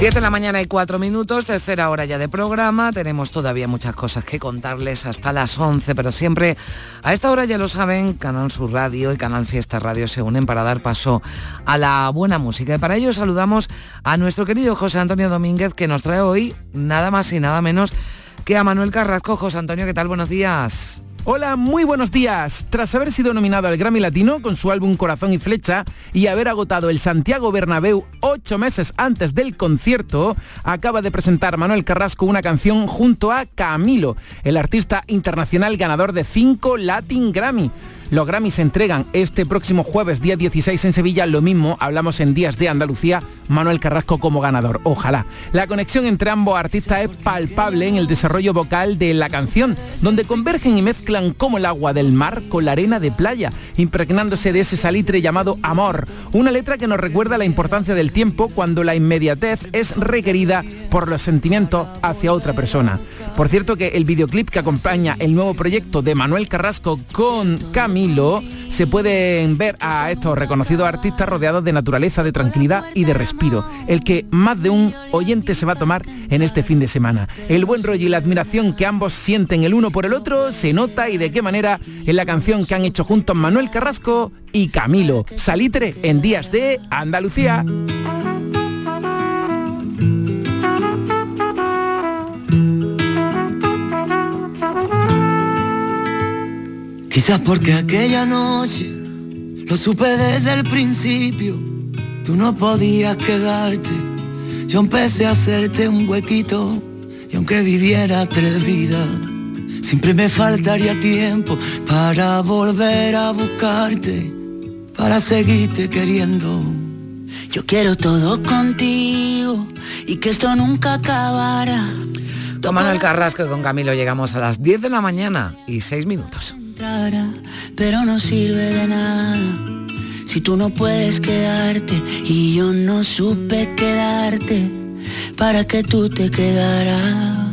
10 de la mañana y 4 minutos, tercera hora ya de programa. Tenemos todavía muchas cosas que contarles hasta las 11, pero siempre a esta hora ya lo saben, Canal Sur Radio y Canal Fiesta Radio se unen para dar paso a la buena música. Y para ello saludamos a nuestro querido José Antonio Domínguez que nos trae hoy nada más y nada menos que a Manuel Carrasco. José Antonio, ¿qué tal? Buenos días. Hola, muy buenos días. Tras haber sido nominado al Grammy Latino con su álbum Corazón y Flecha y haber agotado el Santiago Bernabéu ocho meses antes del concierto, acaba de presentar Manuel Carrasco una canción junto a Camilo, el artista internacional ganador de cinco Latin Grammy. Los Grammys se entregan este próximo jueves, día 16 en Sevilla. Lo mismo, hablamos en Días de Andalucía, Manuel Carrasco como ganador. Ojalá. La conexión entre ambos artistas es palpable en el desarrollo vocal de la canción, donde convergen y mezclan como el agua del mar con la arena de playa, impregnándose de ese salitre llamado amor. Una letra que nos recuerda la importancia del tiempo cuando la inmediatez es requerida por los sentimientos hacia otra persona. Por cierto que el videoclip que acompaña el nuevo proyecto de Manuel Carrasco con Camilo se pueden ver a estos reconocidos artistas rodeados de naturaleza, de tranquilidad y de respiro, el que más de un oyente se va a tomar en este fin de semana. El buen rollo y la admiración que ambos sienten el uno por el otro se nota y de qué manera en la canción que han hecho juntos Manuel Carrasco y Camilo, Salitre en Días de Andalucía. Quizás porque aquella noche lo supe desde el principio. Tú no podías quedarte. Yo empecé a hacerte un huequito. Y aunque viviera tres vidas, siempre me faltaría tiempo para volver a buscarte, para seguirte queriendo. Yo quiero todo contigo y que esto nunca acabara. Con Manuel Carrasco y con Camilo llegamos a las 10 de la mañana y 6 minutos pero no sirve de nada. Si tú no puedes quedarte y yo no supe quedarte para que tú te quedaras.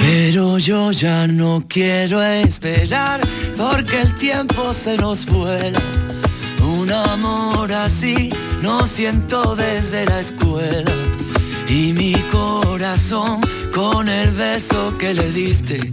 Pero yo ya no quiero esperar porque el tiempo se nos vuela. Un amor así no siento desde la escuela y mi corazón con el beso que le diste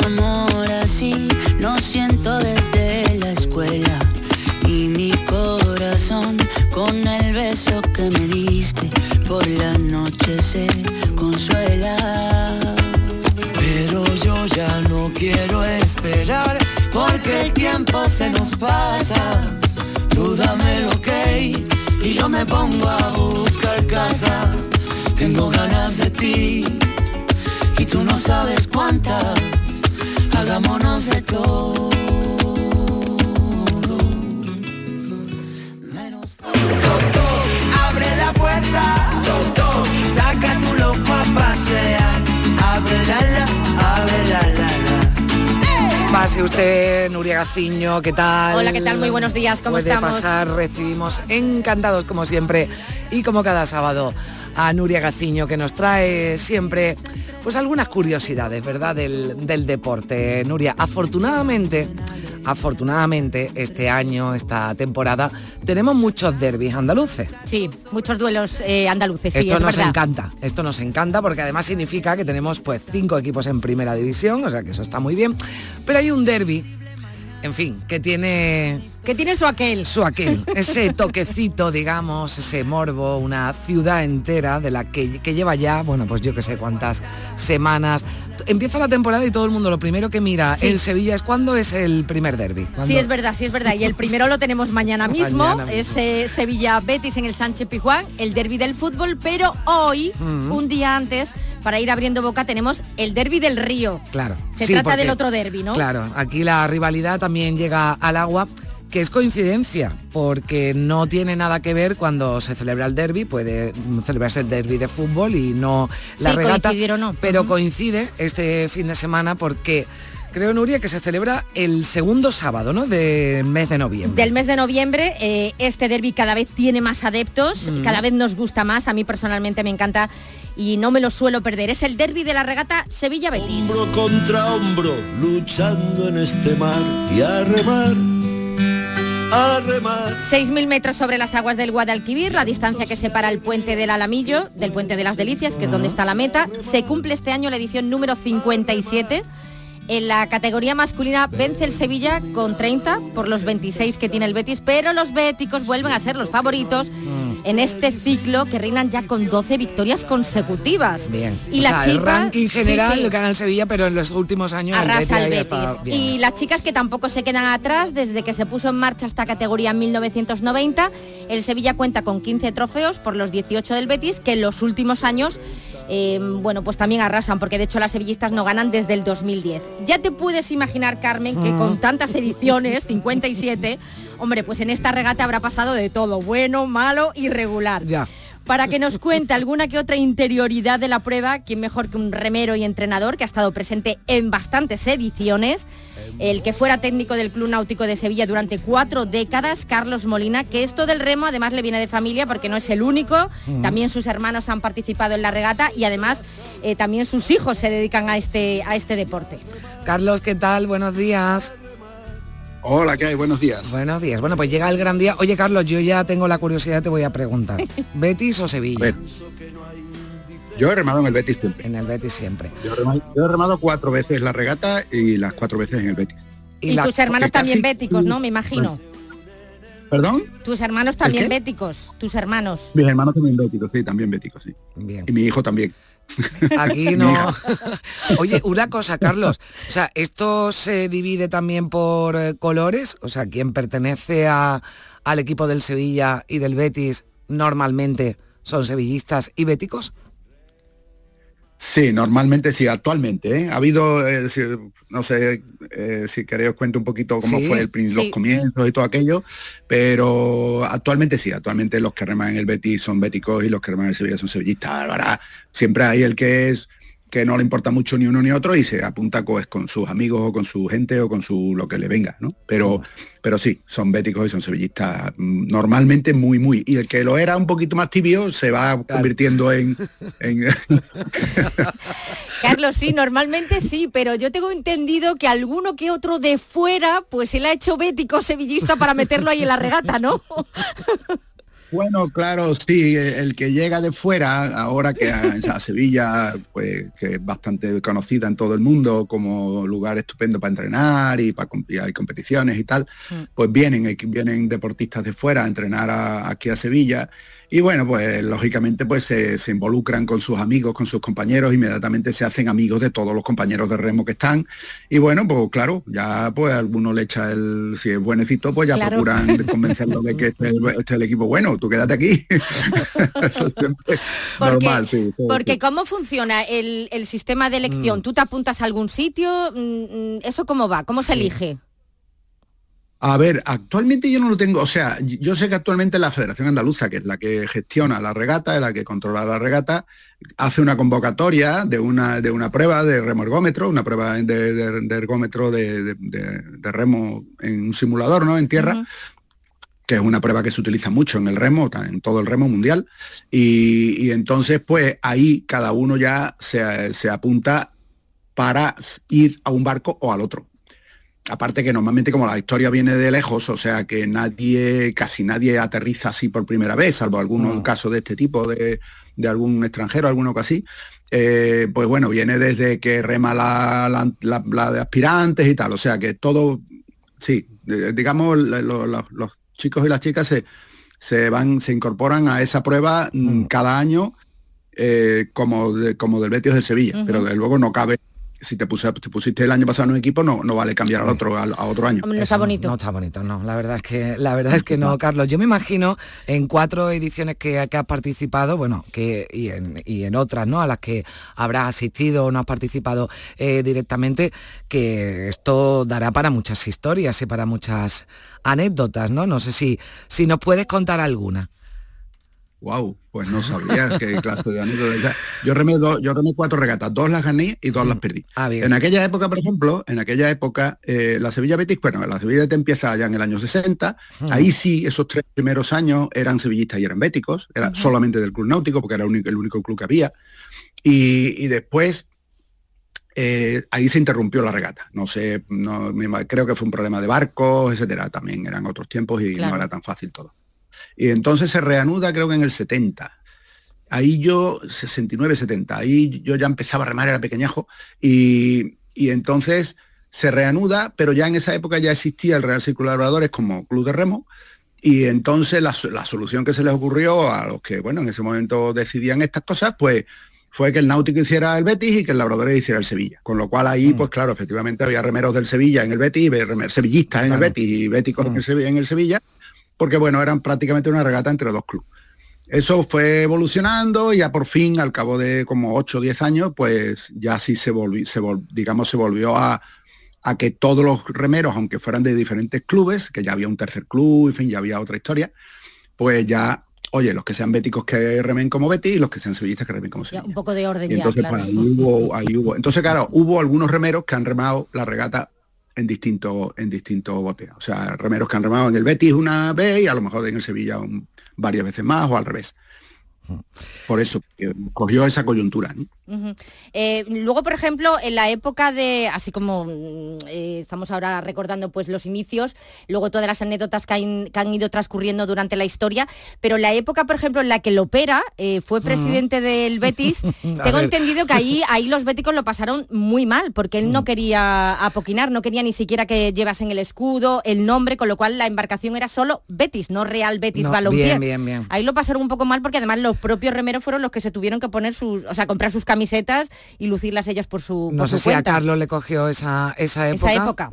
Amor así no siento desde la escuela y mi corazón con el beso que me diste por la noche se consuela. Pero yo ya no quiero esperar porque el tiempo se nos pasa. Tú dame lo que y yo me pongo a buscar casa. Tengo ganas de ti y tú no sabes cuántas. Hagámonos de todo. Menos Doctor, abre la puerta. Doctor, saca tu loco a pasear. Abre la la, abre la la la. Pase usted, Nuria Gaciño, ¿qué tal? Hola, ¿qué tal? Muy buenos días, ¿cómo Puede estamos? pasar, recibimos encantados como siempre y como cada sábado a Nuria Gaciño que nos trae siempre pues algunas curiosidades, ¿verdad? Del, del deporte. Nuria, afortunadamente, afortunadamente este año, esta temporada, tenemos muchos derbis andaluces. Sí, muchos duelos eh, andaluces. Sí, esto es nos verdad. encanta, esto nos encanta porque además significa que tenemos pues cinco equipos en primera división, o sea que eso está muy bien. Pero hay un derby, en fin, que tiene Que tiene su aquel. su aquel, ese toquecito, digamos, ese morbo, una ciudad entera de la que, que lleva ya, bueno, pues yo que sé cuántas semanas. Empieza la temporada y todo el mundo lo primero que mira Sí. en Sevilla es cuándo es el primer derby. Sí, es verdad, sí, es verdad. Y el primero lo tenemos mañana mismo, Mañana mismo. es eh, Sevilla-Betis en el Sánchez Pizjuán, el derby del fútbol, pero hoy, Mm. un día antes, para ir abriendo boca, tenemos el derby del Río. Claro. Se sí, trata porque- del otro derby, ¿no? Claro, aquí la rivalidad también llega al agua que es coincidencia, porque no tiene nada que ver cuando se celebra el derby, puede celebrarse el derby de fútbol y no la Sí, regata, coincidir o no. pero coincide este fin de semana porque creo, Nuria, que se celebra el segundo sábado, ¿no? De mes de noviembre. Del mes de noviembre, eh, este derby cada vez tiene más adeptos, Mm. cada vez nos gusta más, a mí personalmente me encanta y no me lo suelo perder. Es el derby de la regata Sevilla-Betis. Hombro contra hombro, luchando en este mar y a remar, a remar. 6.000 metros sobre las aguas del Guadalquivir, la distancia que separa el puente del Alamillo del puente de las Delicias, que es donde está la meta. Se cumple este año la edición número 57. En la categoría masculina vence el Sevilla con 30 por los 26 que tiene el Betis, pero los béticos vuelven a ser los favoritos en este ciclo que reinan ya con 12 victorias consecutivas. Bien. Y O la sea, el chica- ranking sí, general sí. gana el Sevilla, pero en los últimos años el Betis Arrasa el Betis. estado bien. Y las chicas que tampoco se quedan atrás desde que se puso en marcha esta categoría en 1990. El Sevilla cuenta con 15 trofeos por los 18 del Betis, que en los últimos años, eh, bueno, pues también arrasan, porque de hecho las sevillistas no ganan desde el 2010. Ya te puedes imaginar, Carmen, que con tantas ediciones, 57, hombre, pues en esta regata habrá pasado de todo, bueno, malo y regular Ya. Para que nos cuente alguna que otra interioridad de la prueba, quién mejor que un remero y entrenador que ha estado presente en bastantes ediciones, el que fuera técnico del Club Náutico de Sevilla durante cuatro décadas, Carlos Molina, que esto del remo además le viene de familia porque no es el único, también sus hermanos han participado en la regata y además eh, también sus hijos se dedican a este, a este deporte. Carlos, ¿qué tal? Buenos días. Hola, ¿qué hay? Buenos días. Buenos días. Bueno, pues llega el gran día. Oye, Carlos, yo ya tengo la curiosidad, te voy a preguntar. ¿Betis o A Sevilla? ver, yo he remado en el Betis siempre. En el Betis siempre. Yo he, remado, yo he remado cuatro veces la regata y las cuatro veces en el Betis. Y, la- tus hermanos también casi- béticos, ¿no? Me imagino. ¿Perdón? Tus hermanos también béticos, tus hermanos. Mis hermanos también béticos, sí, también béticos, sí. Bien. Y mi hijo también. Aquí no. Oye, una cosa, Carlos. O sea, ¿esto se divide también por eh, colores? O sea, quien pertenece a- al equipo del Sevilla y del Betis normalmente son sevillistas y béticos. Sí, normalmente sí, actualmente. ¿eh? Ha habido, eh, si- no sé eh, si queréis os cuento un poquito cómo Sí, fue el, los sí. comienzos y todo aquello, pero actualmente sí, actualmente los que reman en el Betis son béticos y los que reman en el Sevilla son sevillistas. Ahora, siempre hay el que es que no le importa mucho ni uno ni otro y se apunta pues, con sus amigos o con su gente o con su lo que le venga, ¿no? Pero, pero sí, son béticos y son sevillistas mm, normalmente muy, muy. Y el que lo era un poquito más tibio se va convirtiendo en- en Carlos, sí, normalmente sí, pero yo tengo entendido que alguno que otro de fuera, pues él ha hecho bético sevillista para meterlo ahí en la regata, ¿no? Bueno, claro, sí, el que llega de fuera, ahora que a, a Sevilla, pues que es bastante conocida en todo el mundo como lugar estupendo para entrenar y para competiciones y tal, pues vienen, vienen deportistas de fuera a entrenar a- aquí a Sevilla y bueno, pues lógicamente pues se, se involucran con sus amigos, con sus compañeros, inmediatamente se hacen amigos de todos los compañeros de remo que están y bueno, pues claro, ya pues alguno le echa el, si es buenecito, pues ya Claro. procuran convencerlo de que este este es el equipo bueno, tú quédate aquí. Eso es siempre Porque, normal, sí. porque sí. ¿cómo funciona el, el sistema de elección? ¿Tú te apuntas a algún sitio? Mm, mm, ¿Eso cómo va? ¿Cómo se elige? A ver, actualmente yo no lo tengo, o sea, yo sé que actualmente la Federación Andaluza, que es la que gestiona la regata, es la que controla la regata, hace una convocatoria de una, de una prueba de remo ergómetro, una prueba de, de- de ergómetro de, remo en un simulador, ¿no? En tierra. Que es una prueba que se utiliza mucho en el remo, en todo el remo mundial, y, entonces pues ahí cada uno ya se, se apunta para ir a un barco o al otro aparte que normalmente como la historia viene de lejos, o sea que nadie, casi nadie aterriza así por primera vez, salvo algunos mm. casos de este tipo de, de, algún extranjero, alguno que así, eh, pues bueno, viene desde que rema la, la, de aspirantes y tal, o sea que todo, sí, digamos, los chicos y las chicas se, se van, se incorporan a esa prueba mm, cada año eh, como, como del Betis del Sevilla, pero luego no cabe si te, pusiste el año pasado en un equipo, no, no vale cambiar al otro, a otro año. No está bonito. No está bonito, no. La verdad es que, la verdad es que no, Carlos. Yo me imagino en cuatro ediciones que, que has participado, bueno, que y en, y en, otras, ¿no? A las que habrás asistido o no has participado eh, directamente, que esto dará para muchas historias y para muchas anécdotas, ¿no? No sé si, si nos puedes contar alguna. Wow, pues no sabía qué clase de anécdota. Yo remé, dos, yo remé cuatro regatas, dos las gané y dos las perdí. Ah, en aquella época, por ejemplo, en aquella época, eh, la Sevilla Betis, bueno, la Sevilla Betis empieza ya en el año 60. Ahí sí, esos tres primeros años eran sevillistas y eran béticos, era solamente del club náutico, porque era el único, el único club que había. Y, después eh, ahí se interrumpió la regata. No sé, no, creo que fue un problema de barcos, etcétera. También eran otros tiempos y no era tan fácil todo. Y entonces se reanuda creo que en el 70. Ahí yo, 69, 70, ahí yo ya empezaba a remar, era pequeñajo, y, entonces se reanuda, pero ya en esa época ya existía el Real Círculo de Labradores como club de remo, y entonces la, solución que se les ocurrió a los que, bueno, en ese momento decidían estas cosas, pues fue que el Náutico hiciera el Betis y que el Labradores hiciera el Sevilla. Con lo cual ahí, mm. pues claro, efectivamente había remeros del Sevilla en el Betis, y sevillistas en el Betis y béticos mm. en el Sevilla, porque bueno, eran prácticamente una regata entre dos clubes. Eso fue evolucionando y ya por fin, al cabo de como 8 o 10 años, pues ya sí se volvió, se digamos, se volvió a, que todos los remeros, aunque fueran de diferentes clubes, que ya había un tercer club, en fin, ya había otra historia, pues ya, oye, los que sean béticos que remen como Betis y los que sean sevillistas que remen como Sevilla. un poco de orden entonces, pues, ahí, hubo, ahí hubo. Entonces, claro, hubo algunos remeros que han remado la regata en distintos en distintos botes. O sea, remeros que han remado en el Betis una vez y a lo mejor en el Sevilla varias veces más o al revés. Por eso, cogió esa coyuntura. Eh, luego, por ejemplo, en la época de, así como mm, eh, estamos ahora recordando pues los inicios, luego todas las anécdotas que han, ido transcurriendo durante la historia, pero la época, por ejemplo, en la que Lopera eh, fue presidente del Betis, tengo entendido que ahí, ahí los béticos lo pasaron muy mal, porque él no mm. quería apoquinar, no quería ni siquiera que llevasen el escudo, el nombre, con lo cual la embarcación era solo Betis, no Real Betis no, Bien, bien, bien. Ahí lo pasaron un poco mal porque además los propios remeros fueron los que se tuvieron que poner sus, o sea, comprar sus camisetas y lucirlas ellas por su No sé si a Carlos le cogió esa, esa época.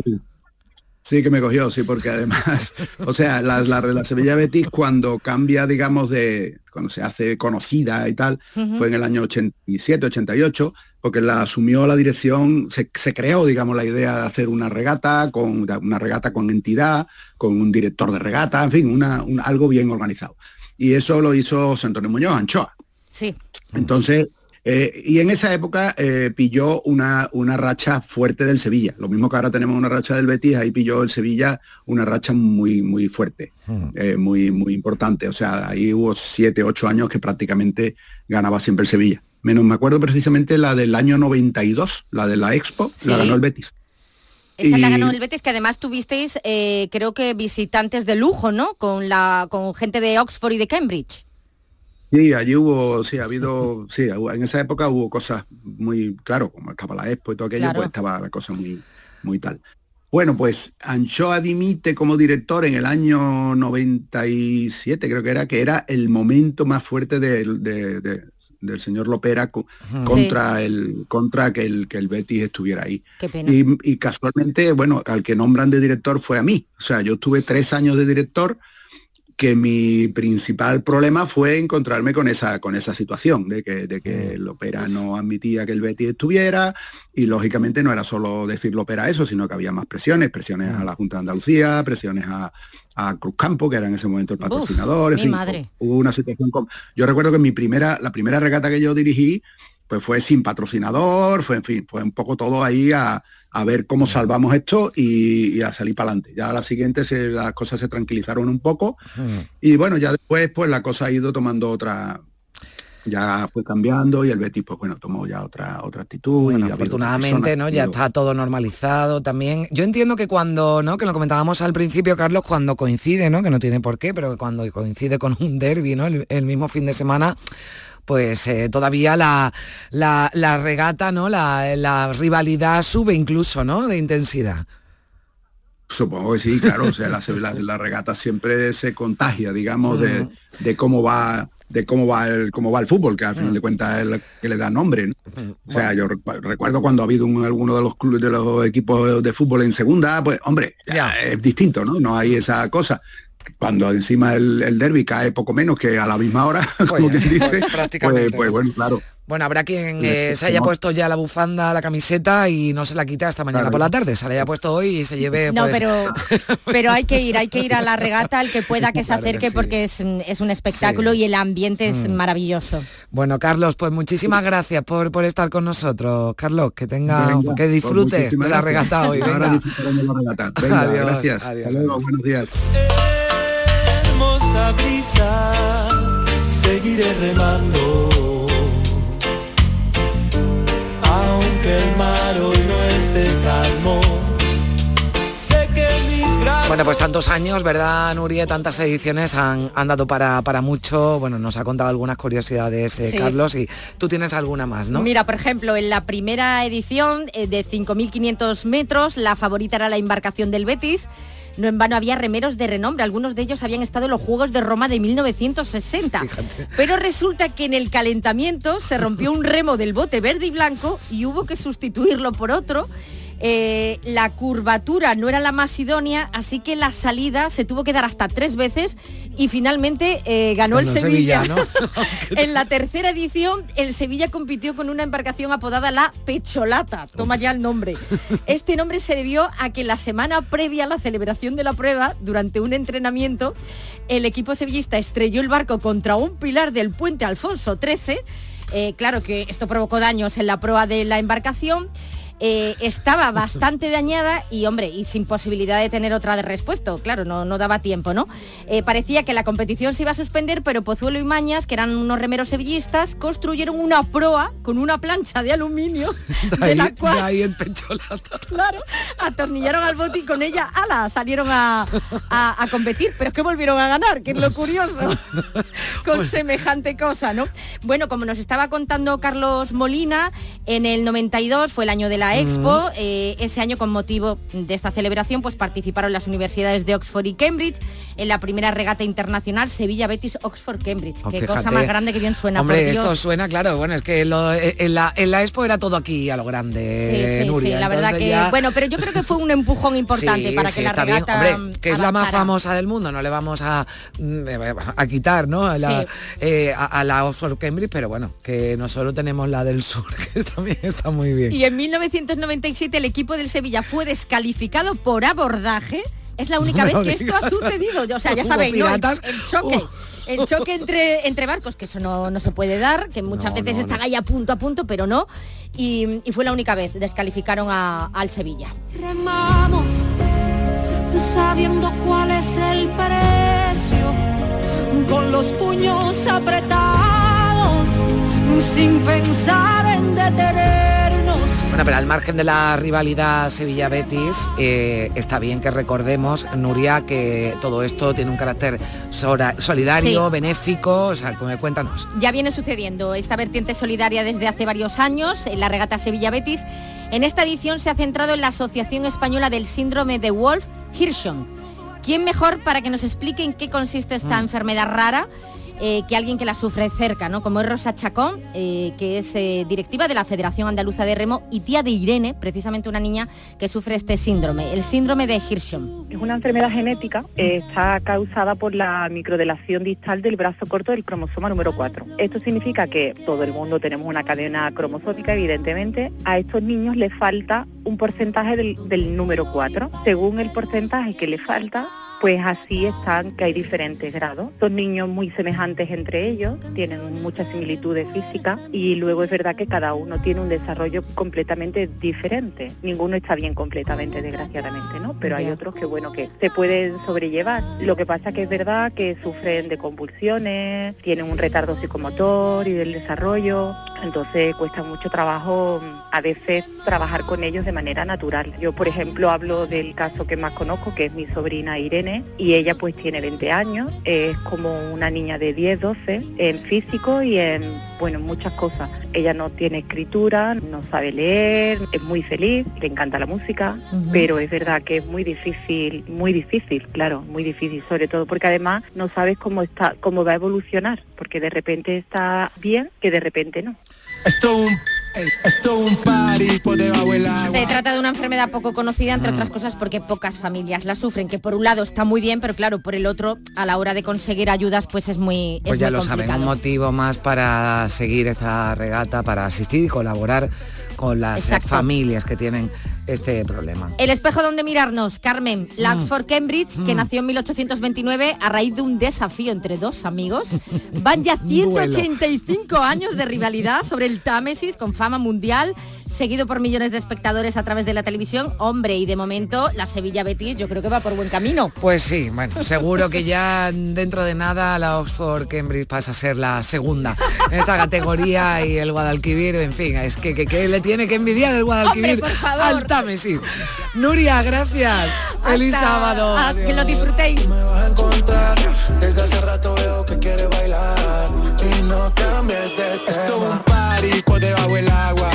Sí. que me cogió, sí, porque además, o sea, la, la, la, Sevilla Betis cuando cambia, digamos, de, cuando se hace conocida y tal, fue en el año 87, 88, porque la asumió la dirección, se, creó, digamos, la idea de hacer una regata, con una regata con entidad, con un director de regata, en fin, una, algo bien organizado y eso lo hizo Antonio Muñoz, Anchoa. Sí. Entonces, eh, y en esa época eh, pilló una, una racha fuerte del Sevilla. Lo mismo que ahora tenemos una racha del Betis, ahí pilló el Sevilla una racha muy, muy fuerte, hmm. eh, muy, muy importante. O sea, ahí hubo siete, ocho años que prácticamente ganaba siempre el Sevilla. Menos me acuerdo precisamente la del año 92, la de la Expo, la ganó el Betis. Esa la ganó el Betis, que además tuvisteis, eh, creo que visitantes de lujo, ¿no? Con, la, con gente de Oxford y de Cambridge. Sí, allí hubo, sí, ha habido, sí, en esa época hubo cosas muy, claro, como estaba la Expo y todo aquello, pues estaba la cosa muy, muy tal. Bueno, pues Anchoa dimite como director en el año 97, creo que era, que era el momento más fuerte de, del señor Lopera contra el contra que el que el Betis estuviera ahí. Y, y, casualmente, bueno, al que nombran de director fue a mí. O sea, yo tuve tres años de director que mi principal problema fue encontrarme con esa, con esa situación de que, de que mm. el Opera no admitía que el Betis estuviera y lógicamente no era solo decir Opera eso, sino que había más presiones, presiones a mm. la Junta de Andalucía, presiones a, a Cruz Campo, que era en ese momento el patrocinador, en fin, hubo una situación como... Yo recuerdo que mi primera, la primera regata que yo dirigí, pues fue sin patrocinador, fue en fin, fue un poco todo ahí a, a ver cómo salvamos esto y, a salir para adelante. Ya a la siguiente se, las cosas se tranquilizaron un poco y bueno, ya después pues la cosa ha ido tomando otra, ya fue cambiando y el Betis pues bueno tomó ya otra otra actitud y afortunadamente no ya está todo normalizado también. Yo entiendo que cuando no que lo comentábamos al principio Carlos cuando coincide no que no tiene por qué pero cuando coincide con un derby no el mismo fin de semana pues eh, todavía la, la, regata, ¿no? La, rivalidad sube incluso, ¿no? De intensidad. Supongo que sí, claro. O sea, la, regata siempre se contagia, digamos, de, cómo va de cómo va el cómo va el fútbol, que al final de cuentas es el que le da nombre. O sea, yo recuerdo cuando ha habido alguno de los clubes de los equipos de fútbol en segunda, pues hombre, es distinto, ¿no? No hay esa cosa cuando encima el, el derby cae poco menos que a la misma hora, como quien dice, pues, pues, bueno, claro. Bueno, habrá quien eh, se haya puesto ya la bufanda, la camiseta y no se la quita hasta mañana por la tarde. Se la haya puesto hoy y se lleve. No, pues, pero, pero hay que ir, hay que ir a la regata, el que pueda que se acerque porque es, un espectáculo y el ambiente es mm. maravilloso. Bueno, Carlos, pues muchísimas gracias por, por estar con nosotros. Carlos, que tenga, que pues disfrutes de la regata hoy. Ahora disfrutaremos de la regata. Venga, gracias. Adiós, buenos días brisa, seguiré remando. Aunque el mar hoy no esté calmo. Bueno, pues tantos años, ¿verdad, Nuria? Tantas ediciones han, dado para, para, mucho. Bueno, nos ha contado algunas curiosidades, eh, Carlos, y tú tienes alguna más, ¿no? Mira, por ejemplo, en la primera edición eh, de 5.500 metros, la favorita era la embarcación del Betis no en vano había remeros de renombre, algunos de ellos habían estado en los Juegos de Roma de 1960. Pero resulta que en el calentamiento se rompió un remo del bote verde y blanco y hubo que sustituirlo por otro eh, la curvatura no era la más idónea, así que la salida se tuvo que dar hasta tres veces y finalmente eh, ganó el Sevilla. en la tercera edición, el Sevilla compitió con una embarcación apodada la Pecholata. Toma ya el nombre. Este nombre se debió a que la semana previa a la celebración de la prueba, durante un entrenamiento, el equipo sevillista estrelló el barco contra un pilar del puente Alfonso XIII. Eh, claro que esto provocó daños en la proa de la embarcación eh, estaba bastante dañada y, hombre, y sin posibilidad de tener otra de respuesta. Claro, no, no daba tiempo, ¿no? Eh, parecía que la competición se iba a suspender, pero Pozuelo y Mañas, que eran unos remeros sevillistas, construyeron una proa con una plancha de aluminio de, la cual... ahí el Claro, atornillaron al bote y con ella, ala, salieron a, a, competir, pero es que volvieron a ganar, que es lo curioso, con pues semejante cosa, ¿no? Bueno, como nos estaba contando Carlos Molina, en el 92 fue el año de la Expo. Eh, ese año, con motivo de esta celebración, pues participaron las universidades de Oxford y Cambridge en la primera regata internacional Sevilla Betis Oxford Cambridge. Oh, Qué cosa más grande que bien suena. Hombre, esto suena, claro, bueno, es que eh, en, la, Expo era todo aquí a lo grande. Sí, sí, sí la verdad que. Bueno, pero yo creo que fue un empujón importante para que la regata. que es la más famosa del mundo, no le vamos a, mm, a quitar, ¿no? A la, eh, a, la Oxford Cambridge, pero bueno, que no solo tenemos la del sur, que también está muy bien. Y en 1997 el equipo del Sevilla fue descalificado por abordaje es la única vez que esto ha sucedido. O sea, ya sabéis, el, choque. El choque entre, entre barcos, que eso no, se puede dar, que muchas veces están ahí a punto a punto, pero no. Y, fue la única vez, descalificaron al Sevilla. Remamos sabiendo cuál es el precio, con los puños apretados, sin pensar en detener bueno, pero al margen de la rivalidad Sevilla-Betis, eh, está bien que recordemos, Nuria, que todo esto tiene un carácter solidario, benéfico, o sea, cuéntanos. Ya viene sucediendo esta vertiente solidaria desde hace varios años en la regata Sevilla-Betis. En esta edición se ha centrado en la Asociación Española del Síndrome de Wolf-Hirschhorn. ¿Quién mejor para que nos explique en qué consiste esta mm. enfermedad rara? Eh, que alguien que la sufre cerca, ¿no? Como es Rosa Chacón, eh, que es eh, directiva de la Federación Andaluza de Remo y tía de Irene, precisamente una niña que sufre este síndrome, el síndrome de Hirschhorn. Es una enfermedad genética, está causada por la microdelación distal del brazo corto del cromosoma número 4. Esto significa que todo el mundo tenemos una cadena cromosómica, evidentemente, a estos niños les falta un porcentaje del, del número 4. Según el porcentaje que le falta, pues así están, que hay diferentes grados. Son niños muy semejantes entre ellos, tienen muchas similitudes físicas y luego es verdad que cada uno tiene un desarrollo completamente diferente. Ninguno está bien completamente, desgraciadamente, ¿no? Pero hay otros que, bueno, que se pueden sobrellevar. Lo que pasa que es verdad que sufren de convulsiones, tienen un retardo psicomotor y del desarrollo, entonces cuesta mucho trabajo mm, a veces trabajar con ellos de manera natural. Yo, por ejemplo, hablo del caso que más conozco, que es mi sobrina Irene, y ella pues tiene 20 años, es como una niña de 10, 12 en físico y en, bueno, en muchas cosas. Ella no tiene escritura, no sabe leer, es muy feliz, le encanta la música, pero es verdad que es muy difícil, muy difícil, claro, muy difícil, sobre todo porque además no sabes cómo está, cómo va a evolucionar, porque de repente está bien, que de repente no. Esto un, esto un party por debajo del agua. Se trata de una enfermedad poco conocida, entre otras cosas, porque pocas familias la sufren, que por un lado está muy bien, pero claro, por el otro, a la hora de conseguir ayudas, pues es muy, es Pues ya muy lo saben, un complicado. motivo más para seguir esta regata, para asistir y colaborar con las eh, Exacto. familias que tienen este problema. El espejo donde mirarnos, Carmen, Mm. Langford Cambridge, que nació en 1829 a raíz de un desafío entre dos amigos. Van ya Duelo. 185 años de rivalidad sobre el Támesis con fama mundial, seguido por millones de espectadores a través de la televisión. Hombre, y de momento la Sevilla Betis yo creo que va por buen camino. Pues sí, bueno, seguro que ya dentro de nada la Oxford Cambridge pasa a ser la segunda en esta categoría y el Guadalquivir, en fin, es que, que, que le tiene que envidiar el Guadalquivir Hombre, por favor. al Támesis. Nuria, gracias. Feliz Hasta- sábado. ah, que lo disfrutéis. Me vas a encontrar. Desde hace rato veo que quiere bailar y no cambies de tema. Esto es un party por debajo del agua.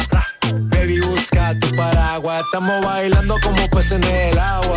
Tu paraguas. Estamos bailando como peces en el agua.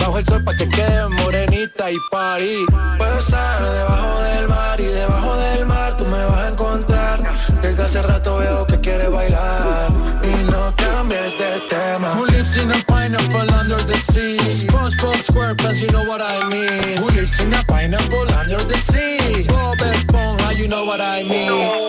Bajo el sol pa' que quede morenita y party. Puedo estar debajo del mar y debajo del mar tú me vas a encontrar. Desde hace rato veo que quieres bailar y no cambies de tema. Who lives in a pineapple under the sea? SpongeBob SquarePants, you know what I mean. Who lives in a pineapple under the sea? Bob Esponja, you know what I mean.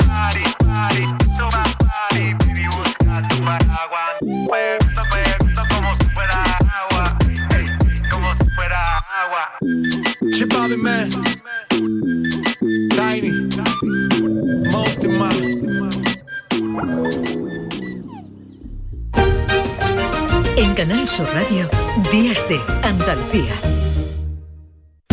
Shit Bobby Man Tiny. Most in my En Canal Sur Radio, Días de Andalucía.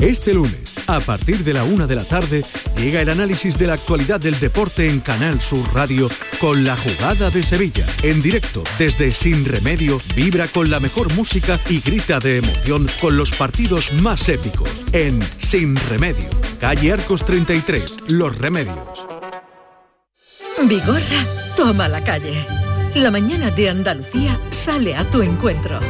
Este lunes, A partir de la una de la tarde llega el análisis de la actualidad del deporte en Canal Sur Radio con la jugada de Sevilla. En directo desde Sin Remedio, vibra con la mejor música y grita de emoción con los partidos más épicos. En Sin Remedio, calle Arcos 33, Los Remedios. Vigorra, toma la calle. La mañana de Andalucía sale a tu encuentro.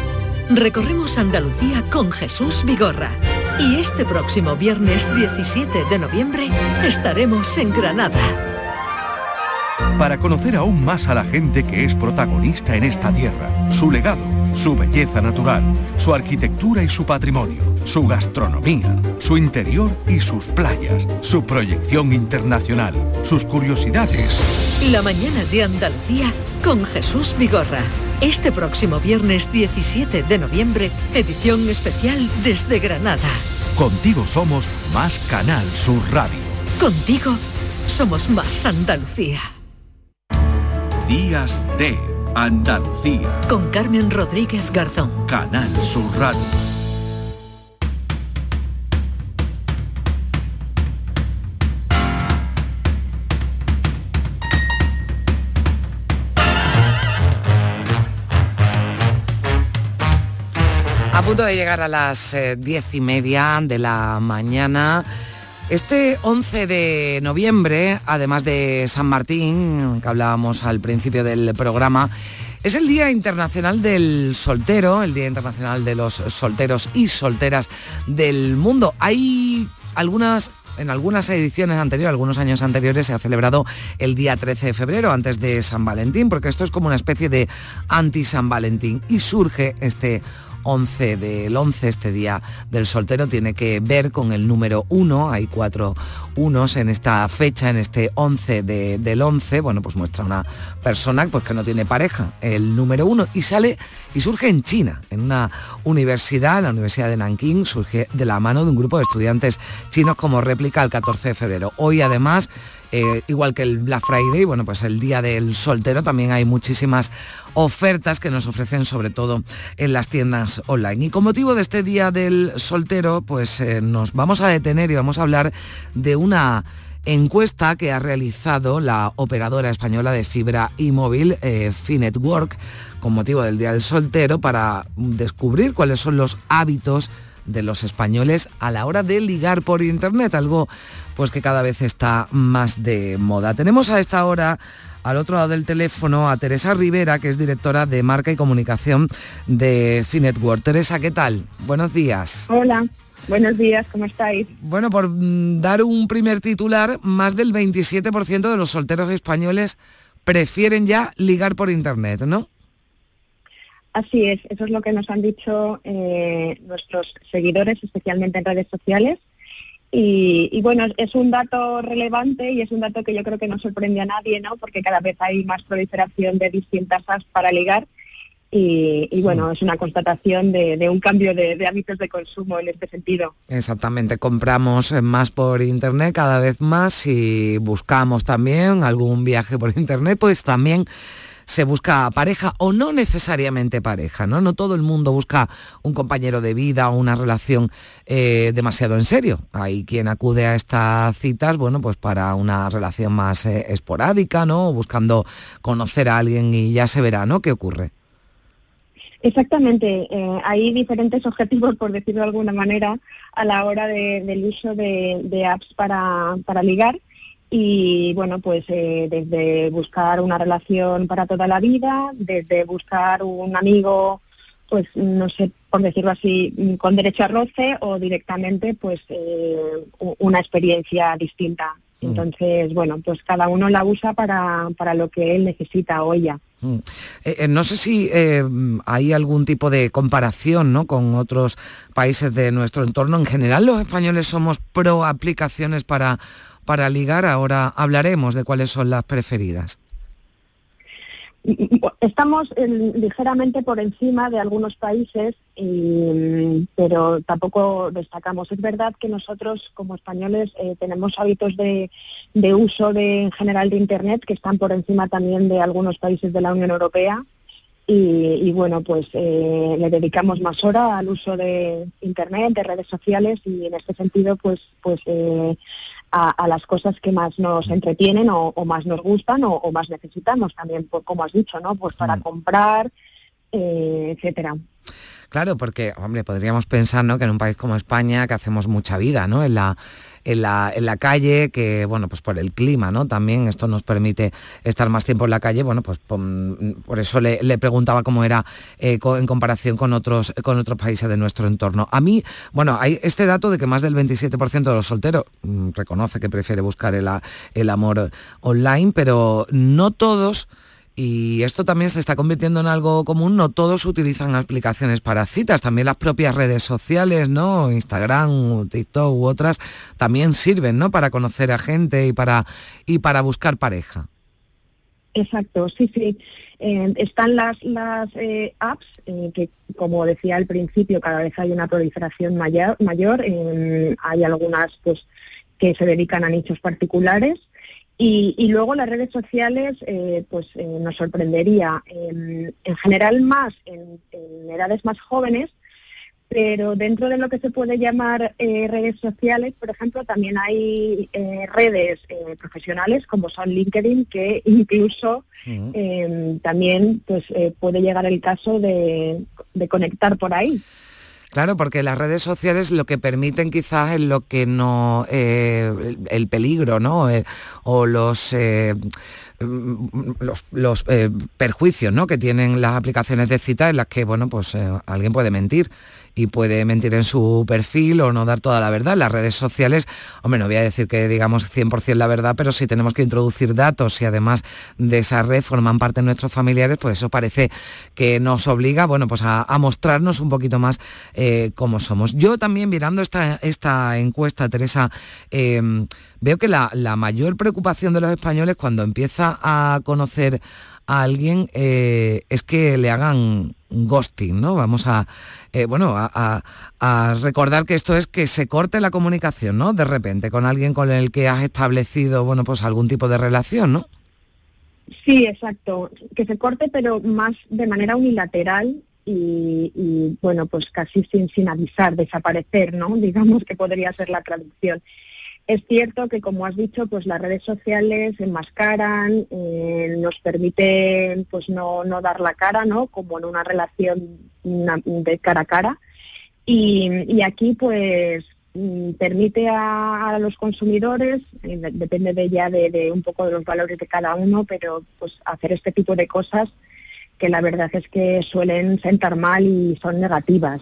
Recorremos Andalucía con Jesús Vigorra. Y este próximo viernes 17 de noviembre estaremos en Granada. Para conocer aún más a la gente que es protagonista en esta tierra, su legado, su belleza natural, su arquitectura y su patrimonio, su gastronomía, su interior y sus playas, su proyección internacional, sus curiosidades. La mañana de Andalucía con Jesús Vigorra. Este próximo viernes 17 de noviembre, edición especial desde Granada. Contigo somos más Canal Sur Radio. Contigo somos más Andalucía. Días de Andalucía. Con Carmen Rodríguez Garzón. Canal Sur Radio. A punto de llegar a las eh, diez y media de la mañana. Este 11 de noviembre, además de San Martín, que hablábamos al principio del programa, es el Día Internacional del Soltero, el Día Internacional de los Solteros y Solteras del Mundo. Hay algunas en algunas ediciones anteriores, algunos años anteriores, se ha celebrado el día 13 de febrero, antes de San Valentín, porque esto es como una especie de anti-San Valentín. Y surge este 11 del 11, este día del soltero, tiene que ver con el número 1, hay cuatro unos en esta fecha, en este 11 de- del 11, bueno, pues muestra una persona pues, que no tiene pareja, el número 1, y sale y surge en China, en una universidad, la Universidad de Nankín, surge de la mano de un grupo de estudiantes chinos como réplica el 14 de febrero. Hoy además eh, igual que el Black Friday, bueno, pues el día del soltero también hay muchísimas ofertas que nos ofrecen sobre todo en las tiendas online. Y con motivo de este día del soltero, pues eh, nos vamos a detener y vamos a hablar de una encuesta que ha realizado la operadora española de fibra y móvil, eh, Finetwork, con motivo del Día del Soltero, para descubrir cuáles son los hábitos de los españoles a la hora de ligar por internet, algo pues que cada vez está más de moda. Tenemos a esta hora al otro lado del teléfono a Teresa Rivera, que es directora de marca y comunicación de Finetwork. Teresa, ¿qué tal? Buenos días. Hola, buenos días, ¿cómo estáis? Bueno, por mm, dar un primer titular, más del 27% de los solteros españoles prefieren ya ligar por internet, ¿no? Así es, eso es lo que nos han dicho eh, nuestros seguidores, especialmente en redes sociales. Y, y bueno, es un dato relevante y es un dato que yo creo que no sorprende a nadie, ¿no? Porque cada vez hay más proliferación de distintas apps para ligar. Y, y bueno, es una constatación de, de un cambio de, de hábitos de consumo en este sentido. Exactamente, compramos más por internet cada vez más y buscamos también algún viaje por internet, pues también se busca pareja o no necesariamente pareja, ¿no? No todo el mundo busca un compañero de vida o una relación eh, demasiado en serio. Hay quien acude a estas citas, bueno, pues para una relación más eh, esporádica, ¿no? Buscando conocer a alguien y ya se verá, ¿no? ¿Qué ocurre? Exactamente, eh, hay diferentes objetivos, por decirlo de alguna manera, a la hora de- del uso de, de apps para, para ligar. Y bueno, pues eh, desde buscar una relación para toda la vida, desde buscar un amigo, pues no sé, por decirlo así, mm, con derecho a roce o directamente pues eh, una experiencia distinta. Entonces, bueno, pues cada uno la usa para, para lo que él necesita o ella. Mm. Eh, eh, no sé si eh, hay algún tipo de comparación ¿no? con otros países de nuestro entorno. En general, los españoles somos pro aplicaciones para, para ligar. Ahora hablaremos de cuáles son las preferidas. Estamos ligeramente por encima de algunos países, pero tampoco destacamos. Es verdad que nosotros como españoles eh, tenemos hábitos de, de uso de, en general de Internet que están por encima también de algunos países de la Unión Europea. y, y bueno, pues eh, le dedicamos más hora al uso de Internet, de redes sociales y en este sentido, pues, pues eh, a, a las cosas que más nos entretienen o, o más nos gustan o, o más necesitamos también, por, como has dicho, ¿no? Pues para comprar, eh, etcétera. Claro, porque, hombre, podríamos pensar ¿no? que en un país como España, que hacemos mucha vida ¿no? en, la, en, la, en la calle, que, bueno, pues por el clima, ¿no? También esto nos permite estar más tiempo en la calle, bueno, pues por, eso le, preguntaba cómo era eh, en comparación con otros, con otros países de nuestro entorno. A mí, bueno, hay este dato de que más del 27% de los solteros mmm, reconoce que prefiere buscar el, el amor online, pero no todos y esto también se está convirtiendo en algo común, no todos utilizan aplicaciones para citas, también las propias redes sociales, ¿no? Instagram, TikTok u otras también sirven, ¿no? Para conocer a gente y para, y para buscar pareja. Exacto, sí, sí. Eh, están las, las eh, apps eh, que, como decía al principio, cada vez hay una proliferación mayor. mayor hay algunas pues, que se dedican a nichos particulares y, y, luego las redes sociales, eh, pues eh, nos sorprendería, eh, en general más en, en, edades más jóvenes, pero dentro de lo que se puede llamar eh, redes sociales, por ejemplo, también hay eh, redes profesionales como son LinkedIn, que incluso uh -huh. también pues, puede llegar el caso de, de conectar por ahí. Claro, porque las redes sociales lo que permiten quizás es lo que no, eh, el, el, peligro, ¿no? Eh, o los... Eh, los, los perjuicios ¿no? que tienen las aplicaciones de cita en las que bueno pues alguien puede mentir y puede mentir en su perfil o no dar toda la verdad. Las redes sociales, hombre, no voy a decir que digamos 100% la verdad, pero si tenemos que introducir datos y además de esa red forman parte de nuestros familiares, pues eso parece que nos obliga, bueno, pues a, mostrarnos un poquito más eh, cómo somos. Yo también mirando esta, esta encuesta, Teresa, eh, veo que la, la mayor preocupación de los españoles cuando empieza a conocer a alguien eh, es que le hagan ghosting, ¿no? Vamos a, eh, bueno, a, recordar que esto es que se corte la comunicación, ¿no? De repente, con alguien con el que has establecido, bueno, pues algún tipo de relación, ¿no? Sí, exacto. Que se corte, pero más de manera unilateral y, y bueno, pues casi sin, sin avisar, desaparecer, ¿no? Digamos que podría ser la traducción. Es cierto que, como has dicho, pues las redes sociales enmascaran, eh, nos permiten pues no, no, dar la cara, ¿no? Como en una relación de cara a cara. Y, y aquí, pues, mm, permite a, los consumidores, eh, depende de ya de, un poco de los valores de cada uno, pero pues hacer este tipo de cosas que la verdad es que suelen sentar mal y son negativas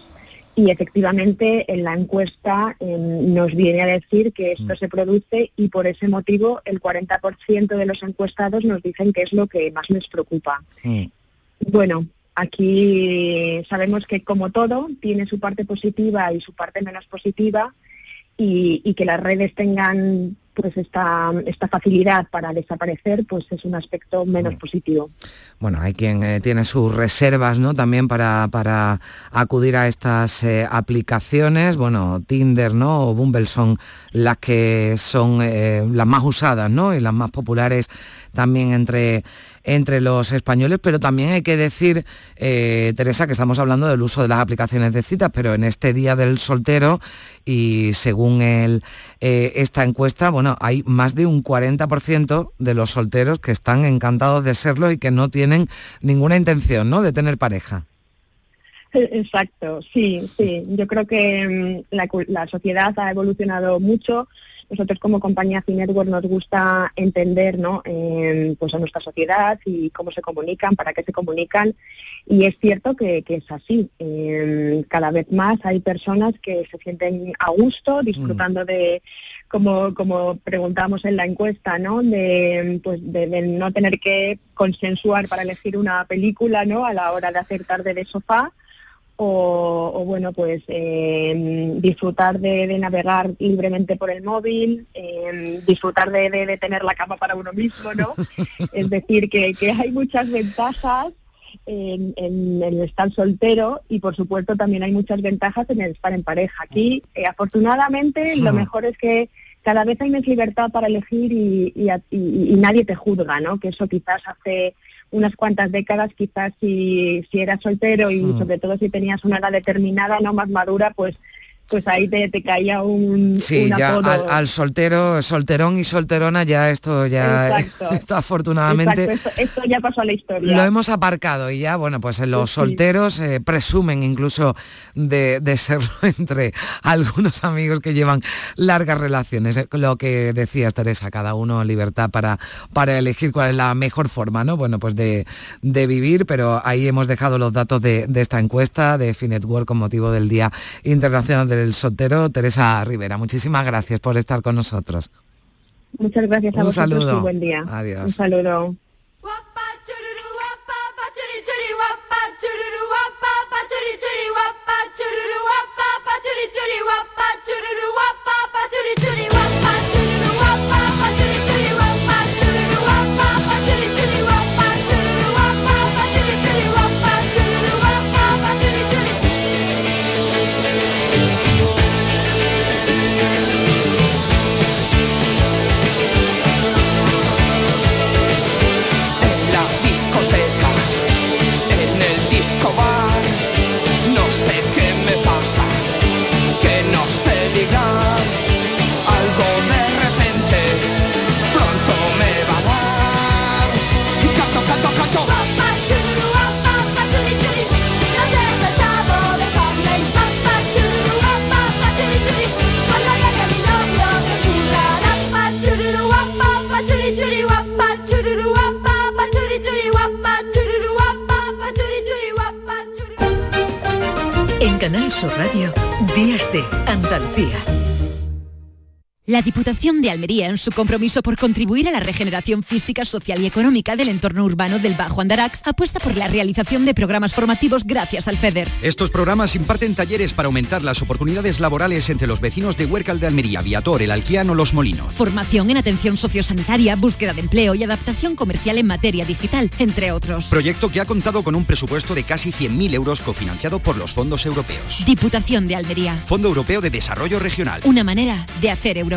y efectivamente en la encuesta eh, nos viene a decir que esto se produce y por ese motivo el 40% de los encuestados nos dicen que es lo que más les preocupa. Sí. Bueno, aquí sabemos que como todo tiene su parte positiva y su parte menos positiva y, y que las redes tengan pues esta, esta facilidad para desaparecer pues es un aspecto menos positivo. Bueno, hay quien eh, tiene sus reservas ¿no? también para, para acudir a estas eh, aplicaciones. Bueno, Tinder ¿no? o Bumble son las que son eh, las más usadas ¿no? y las más populares también entre, entre los españoles, pero también hay que decir, eh, Teresa, que estamos hablando del uso de las aplicaciones de citas, pero en este Día del Soltero y según el, eh, esta encuesta, bueno, hay más de un 40% de los solteros que están encantados de serlo y que no tienen ninguna intención ¿no? de tener pareja. Exacto, sí, sí. Yo creo que mm, la, la sociedad ha evolucionado mucho nosotros como compañía Cinetwork nos gusta entender ¿no? eh, pues a nuestra sociedad y cómo se comunican, para qué se comunican y es cierto que, que es así. Eh, cada vez más hay personas que se sienten a gusto, disfrutando mm. de, como, como preguntamos en la encuesta, ¿no? de, pues de, de no tener que consensuar para elegir una película ¿no? a la hora de hacer tarde de sofá o, o, bueno, pues eh, disfrutar de, de, navegar libremente por el móvil, eh, disfrutar de, de, de, tener la cama para uno mismo, ¿no? es decir, que, que, hay muchas ventajas en, en, el estar soltero y por supuesto también hay muchas ventajas en el estar en pareja. Aquí, eh, afortunadamente, lo mejor es que cada vez hay más libertad para elegir y, y, y, y nadie te juzga, ¿no? Que eso quizás hace unas cuantas décadas, quizás si, si eras soltero y sobre todo si tenías una edad determinada, no más madura, pues pues ahí te, te caía un, Sí, un ya apodo. al, al soltero, solterón y solterona ya esto ya Exacto. esto afortunadamente Exacto, esto, esto ya pasó a la historia. lo hemos aparcado y ya, bueno, pues los Sí. solteros eh, presumen incluso de, de serlo entre algunos amigos que llevan largas relaciones. Eh, Lo que decías, Teresa, cada uno libertad para, para elegir cuál es la mejor forma, ¿no? Bueno, pues de, de vivir, pero ahí hemos dejado los datos de, de esta encuesta de Finetwork con motivo del Día Internacional del Soltero. Teresa Rivera, muchísimas gracias por estar con nosotros. Muchas gracias a Un vosotros saludo. y buen día. Adiós. Un saludo. Andalucía. La Diputación de Almería, en su compromiso por contribuir a la regeneración física, social y económica del entorno urbano del Bajo Andarax, apuesta por la realización de programas formativos gracias al FEDER. Estos programas imparten talleres para aumentar las oportunidades laborales entre los vecinos de Huércal de Almería, Viator, El Alquiano, Los Molinos. Formación en atención sociosanitaria, búsqueda de empleo y adaptación comercial en materia digital, entre otros. Proyecto que ha contado con un presupuesto de casi 100.000 euros cofinanciado por los fondos europeos. Diputación de Almería. Fondo Europeo de Desarrollo Regional. Una manera de hacer Europa.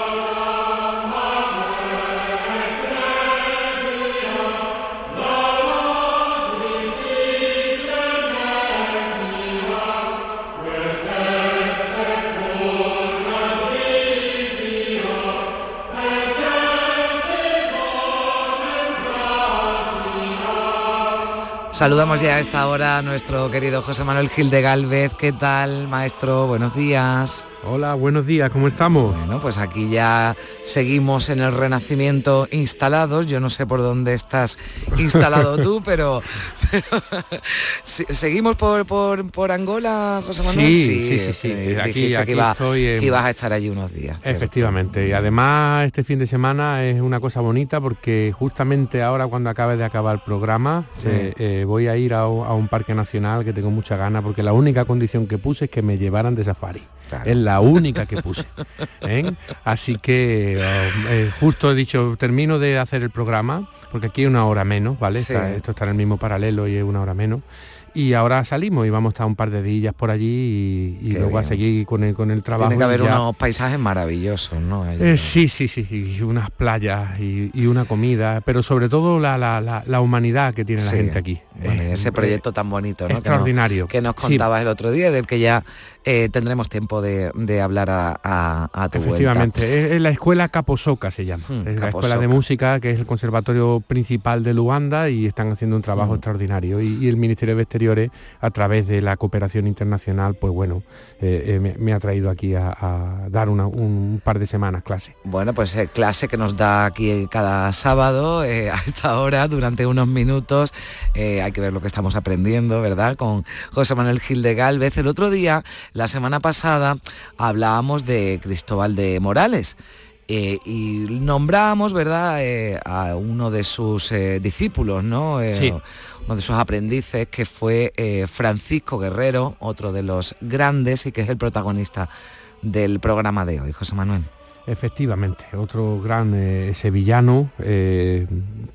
Saludamos ya a esta hora a nuestro querido José Manuel Gil de Galvez. ¿Qué tal, maestro? Buenos días. Hola, buenos días, ¿cómo estamos? Bueno, pues aquí ya seguimos en el Renacimiento instalados. Yo no sé por dónde estás instalado tú, pero, pero sí, seguimos por, por, por Angola, José Manuel. Sí, sí, sí, sí. eh, Aquí- dijiste aquí que, iba- estoy ibas a estar allí unos días. Efectivamente, y además este fin de semana es una cosa bonita porque justamente ahora cuando acabe de acabar el programa Sí. eh, eh, voy a ir a, un- a un parque nacional que tengo mucha ganas porque la única condición que puse es que me llevaran de safari. Es la única que puse. ¿eh? Así que um, eh, justo he dicho, termino de hacer el programa, porque aquí hay una hora menos, ¿vale? Sí. Está- esto está en el mismo paralelo y es una hora menos. y ahora salimos y vamos a estar un par de días por allí y, luego a seguir con el, con el trabajo. Tiene que haber unos paisajes maravillosos, ¿no? Eh, sí, sí, sí, y unas playas y, una comida, pero sobre todo la, la, la, humanidad que tiene la gente aquí. Ese proyecto tan bonito, ¿no? Extraordinario. Que nos, contabas el otro día, del que ya eh, tendremos tiempo de, hablar a, a, tu Efectivamente, es, la escuela Caposoca se llama, hmm, es la escuela de música que es el conservatorio principal de Luanda y están haciendo un trabajo hmm. extraordinario y, el Ministerio de Exteriores a través de la cooperación internacional, pues bueno, eh, eh, me, ha traído aquí a, dar un par de semanas clase. Bueno, pues clase que nos da aquí cada sábado a esta hora durante unos minutos. hay que ver lo que estamos aprendiendo, ¿verdad? Con José Manuel Gil de Galvez. El otro día la semana pasada hablábamos de Cristóbal de Morales. Eh, y nombramos, ¿verdad?, eh, a uno de sus eh, discípulos, ¿no? Uno de sus aprendices, que fue Francisco Guerrero, otro de los grandes y que es el protagonista del programa de hoy, José Manuel. Efectivamente, otro gran eh, sevillano eh,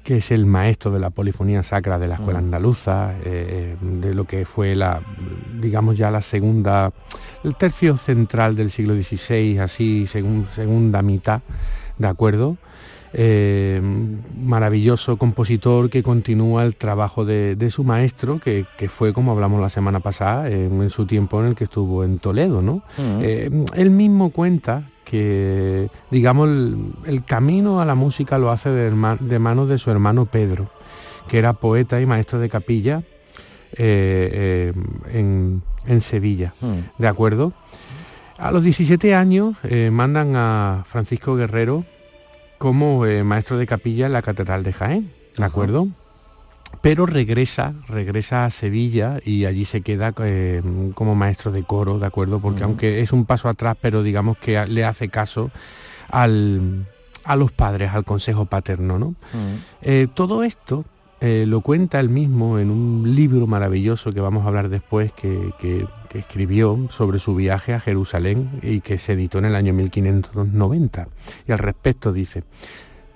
que es el maestro de la polifonía sacra de la escuela andaluza, eh, de lo que fue la, digamos ya la segunda, el tercio central del siglo XVI, así según, segunda mitad, ¿de acuerdo? maravilloso compositor que continúa el trabajo de, su maestro, que, fue, como hablamos la semana pasada, en su tiempo en el que estuvo en Toledo. ¿no? Él mismo cuenta que, digamos, el, camino a la música lo hace de, manos de su hermano Pedro, que era poeta y maestro de capilla eh, eh, en, Sevilla, hmm. ¿de acuerdo? A los 17 años eh, mandan a Francisco Guerrero como maestro de capilla en la Catedral de Jaén, ¿de acuerdo? Pero regresa, regresa a Sevilla y allí se queda eh, como maestro de coro, ¿de acuerdo? Porque aunque es un paso atrás, pero digamos que le hace caso a los padres, al consejo paterno, ¿no? Eh, todo esto eh, lo cuenta él mismo en un libro maravilloso que vamos a hablar después, que, que, escribió sobre su viaje a Jerusalén y que se editó en el año 1590. Y al respecto dice,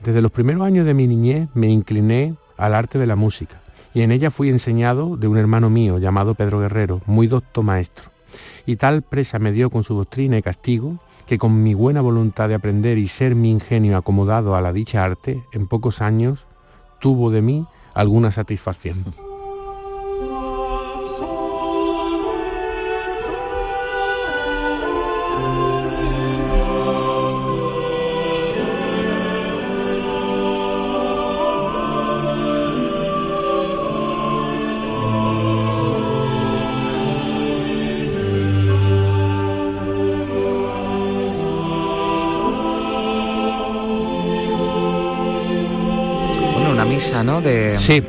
desde los primeros años de mi niñez me incliné al arte de la música, y en ella fui enseñado de un hermano mío llamado Pedro Guerrero, muy docto maestro. Y tal presa me dio con su doctrina y castigo, que con mi buena voluntad de aprender y ser mi ingenio acomodado a la dicha arte, en pocos años tuvo de mí alguna satisfacción. Sí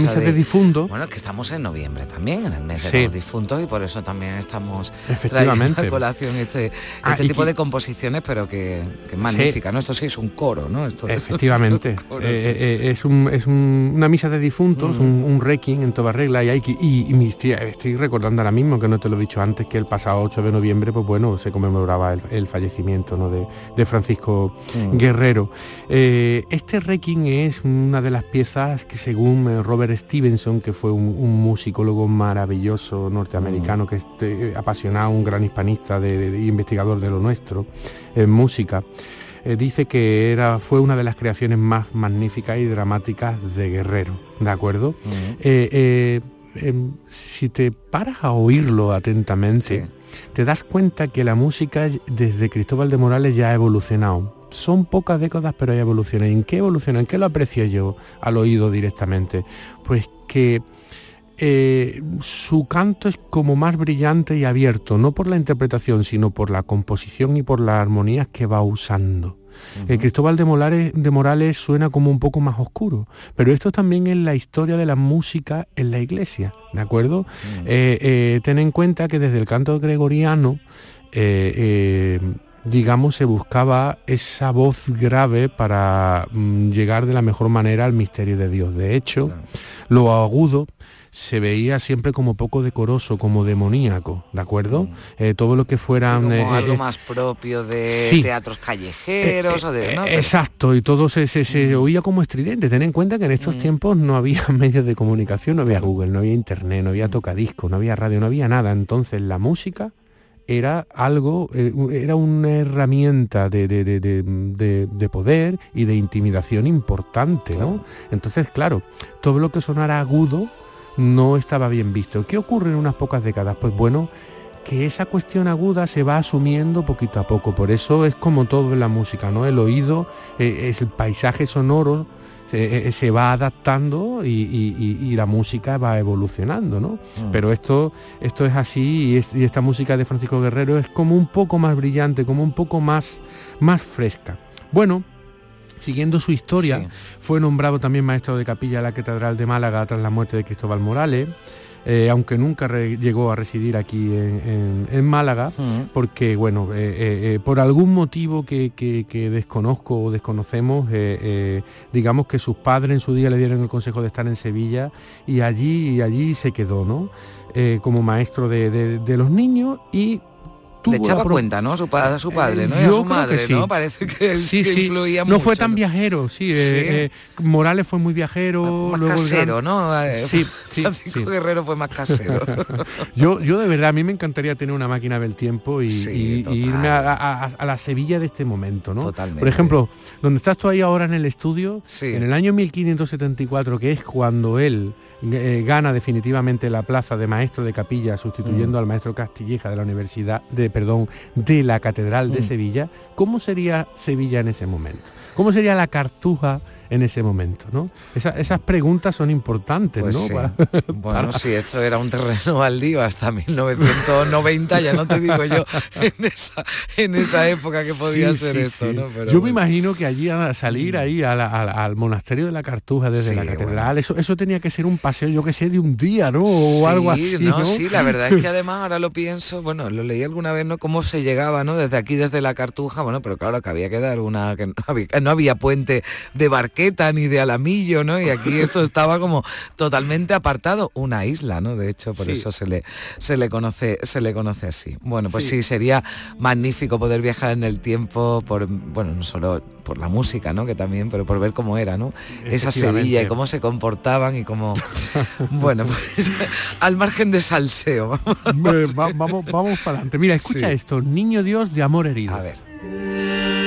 una misa de, difunto. Bueno, que estamos en noviembre también, en el mes de los difuntos, y por eso también estamos Efectivamente. trayendo a colación este, ah, este tipo de composiciones, pero que, es magnífica, ¿no? Esto sí es un coro, ¿no? Esto Efectivamente. Es, eh, eh, es, un, es una misa de difuntos, un, un requiem en toda regla, y, hay y, y, estoy recordando ahora mismo, que no te lo he dicho antes, que el pasado 8 de noviembre, pues bueno, se conmemoraba el, fallecimiento ¿no? de, Francisco mm. Guerrero. Eh, este requiem es una de las piezas que según Robert Stevenson, que fue un, musicólogo maravilloso norteamericano, mm. que es eh, apasionado, un gran hispanista, de, investigador de lo nuestro, en música. Eh, dice que era, fue una de las creaciones más magníficas y dramáticas de Guerrero, ¿de acuerdo? Mm. Eh, em, si te paras a oírlo atentamente, te das cuenta que la música desde Cristóbal de Morales ya ha evolucionado son pocas décadas, pero hay evoluciones. ¿En qué evoluciona? ¿En qué lo aprecio yo al oído directamente? Pues que eh, su canto es como más brillante y abierto, no por la interpretación, sino por la composición y por las armonías que va usando. El Cristóbal de Morales, de Morales suena como un poco más oscuro, pero esto también es la historia de la música en la iglesia, ¿de acuerdo? Eh, eh, ten en cuenta que desde el canto gregoriano digamos, se buscaba esa voz grave para mm, llegar de la mejor manera al misterio de Dios. De hecho, lo agudo se veía siempre como poco decoroso, como demoníaco, ¿de acuerdo? Eh, todo lo que fueran... como eh, algo eh, más propio de sí. teatros callejeros o de... ¿no? Exacto, y todo se, se- se oía como estridente. Ten en cuenta que en estos tiempos no había medios de comunicación, no había Google, no había internet, no había tocadiscos, no había radio, no había nada. Entonces la música era algo, eh, era una herramienta de, de- de- de- de- de poder y de intimidación importante, ¿no? Entonces, claro, todo lo que sonara agudo no estaba bien visto. ¿Qué ocurre en unas pocas décadas? Pues bueno, que esa cuestión aguda se va asumiendo poquito a poco. Por eso es como todo en la música, ¿no? El oído, eh, es el paisaje sonoro se, eh, se va adaptando y, y- y- y la música va evolucionando, ¿no? Mm. Pero esto, esto es así y, es- y esta música de Francisco Guerrero es como un poco más brillante, como un poco más, más fresca. Bueno, siguiendo su historia, Sí. fue nombrado también maestro de capilla de la Catedral de Málaga tras la muerte de Cristóbal Morales. Eh, aunque nunca llegó a residir aquí en, en- en Málaga, porque, bueno, eh, eh, por algún motivo que, que- que desconozco o desconocemos, digamos que sus padres en su día le dieron el consejo de estar en Sevilla y allí, y allí se quedó, ¿no? Como maestro de, de- de los niños y... Le tuvo echaba la pro- cuenta, ¿no? A su, a su padre, ¿no? Y a su madre, sí. ¿no? Parece que, sí, que sí. influía no mucho. fue tan viajero, sí. eh, eh, Morales fue muy viajero. Más luego casero, gran- ¿no? Eh, Sí, sí, Francisco. Guerrero fue más casero. Yo, yo de verdad, a mí me encantaría tener una máquina del tiempo y, irme a, a- la Sevilla de este momento, ¿no? Totalmente. Por ejemplo, donde estás tú ahí ahora en el estudio, en el año 1574, que es cuando él eh, gana definitivamente la plaza de maestro de capilla, sustituyendo Mm. al maestro Castilleja de la Universidad, de perdón, de la Catedral de Mm. Sevilla, ¿cómo sería Sevilla en ese momento? ¿Cómo sería la Cartuja en ese momento, ¿no? Esa- esas preguntas son importantes, Pues ¿no? sí. Para- Bueno, para- sí, esto era un terreno baldío hasta 1990, ya no te digo yo en esa, en esa época que podía Sí, ser sí, esto. ¿no? Pero Yo me bueno. Mm. imagino que allí a salir ahí a la- a la- al monasterio de la Cartuja desde la catedral, eso, eso tenía que ser un paseo, yo que sé, de un día, ¿no? O algo Sí, así. no, ¿no? sí, la verdad es que además ahora lo pienso, bueno, lo leí alguna vez, ¿no? Cómo se llegaba, ¿no? Desde aquí, desde la Cartuja, bueno, pero claro que había que dar una, que no había, no había puente de Ni de Alamillo, ¿no? Y aquí esto estaba como totalmente apartado, una isla, ¿no? De hecho, por Sí. eso se le, se le conoce, se le conoce así. Bueno, pues Sí. sí. sería magnífico poder viajar en el tiempo por, bueno, no solo por la música, ¿no? Que también, pero por ver cómo era, ¿no? Esa. Sevilla y cómo se comportaban y cómo, bueno, pues al margen de salseo. Eh, va- vamos, vamos para adelante. Mira, escucha Sí. esto, Niño Dios de amor herido. A ver.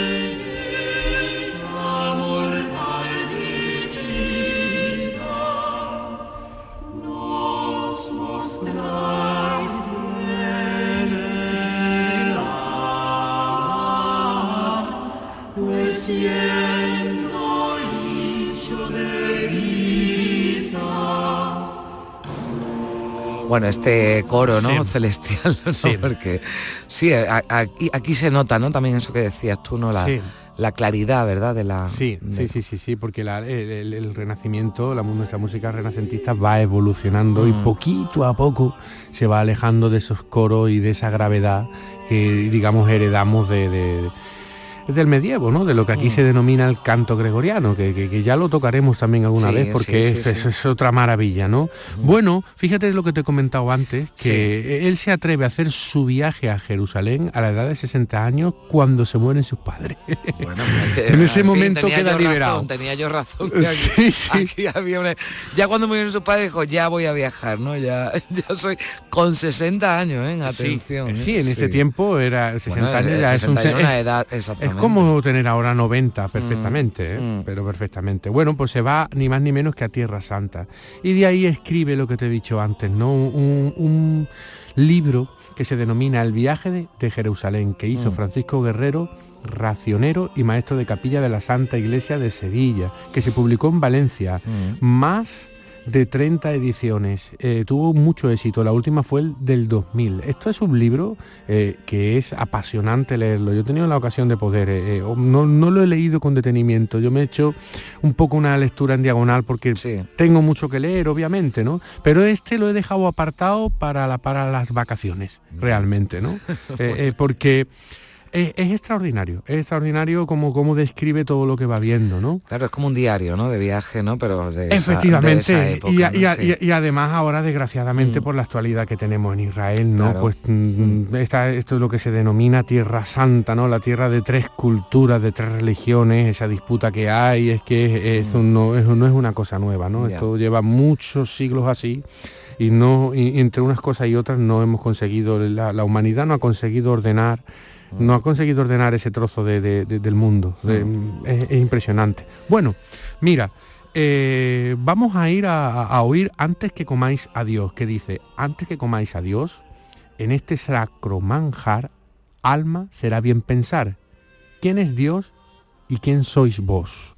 Bueno, este coro, ¿no? Sí. Celestial, ¿no? Sí. Porque sí, aquí, aquí se nota, ¿no? También eso que decías tú, ¿no? La, Sí. la claridad, ¿verdad? De la. Sí, de- sí, sí, sí, sí, porque la- el, renacimiento, la, nuestra música renacentista va evolucionando y Mm. poquito a poco se va alejando de esos coros y de esa gravedad que, digamos, heredamos de, de- del medievo, ¿no? De lo que aquí Mm. se denomina el canto gregoriano, que, que- que ya lo tocaremos también alguna Sí, vez porque sí, sí, es, es- es otra maravilla, ¿no? Bueno, fíjate lo que te he comentado antes, que él se atreve a hacer su viaje a Jerusalén a la edad de 60 años cuando se mueren sus padres. Bueno, En ese fin, momento tenía queda liberado. razón, tenía yo razón. que Aquí, Sí, sí. aquí había una- Ya cuando murieron sus padres dijo, ya voy a viajar, ¿no? Ya, ya soy con 60 años, ¿eh? Atención. Sí, ¿eh? en este tiempo era 60 Bueno, años el ya es un 60 ya es- una edad, exactamente. Como tener ahora 90 perfectamente, ¿eh? mm. pero perfectamente. Bueno, pues se va ni más ni menos que a Tierra Santa. Y de ahí escribe lo que te he dicho antes, ¿no? Un, un libro que se denomina El viaje de, de Jerusalén, que hizo Mm. Francisco Guerrero, racionero y maestro de capilla de la Santa Iglesia de Sevilla, que se publicó en Valencia. Mm. Más de 30 ediciones. Eh, tuvo mucho éxito. La última fue el del 2000. Esto es un libro eh, que es apasionante leerlo. Yo he tenido la ocasión de poder. eh, no, no lo he leído con detenimiento. Yo me he hecho un poco una lectura en diagonal porque tengo mucho que leer, obviamente, ¿no? Pero este lo he dejado apartado para, la, para las vacaciones, realmente, ¿no? Porque es, es extraordinario, es extraordinario como, como describe todo lo que va viendo, ¿no? Claro, es como un diario, ¿no? De viaje, ¿no? Pero de esa- Efectivamente, de esa época, y, a- ¿no? y a- Sí. y- y además ahora desgraciadamente por la actualidad que tenemos en Israel, ¿no? Claro. Pues mm, esta- esto es lo que se denomina Tierra Santa, ¿no? La tierra de tres culturas, de tres religiones, esa disputa que hay, es que eso no, eso no es una cosa nueva, ¿no? Esto lleva muchos siglos así y no y entre unas cosas y otras no hemos conseguido la, la humanidad no ha conseguido ordenar no ha conseguido ordenar ese trozo de- de- de- del mundo. De- es, es impresionante. Bueno mira eh, vamos a ir a, a oír antes que comáis a Dios que dice antes que comáis a Dios en este sacro manjar alma será bien pensar. Quién es Dios y quién sois vos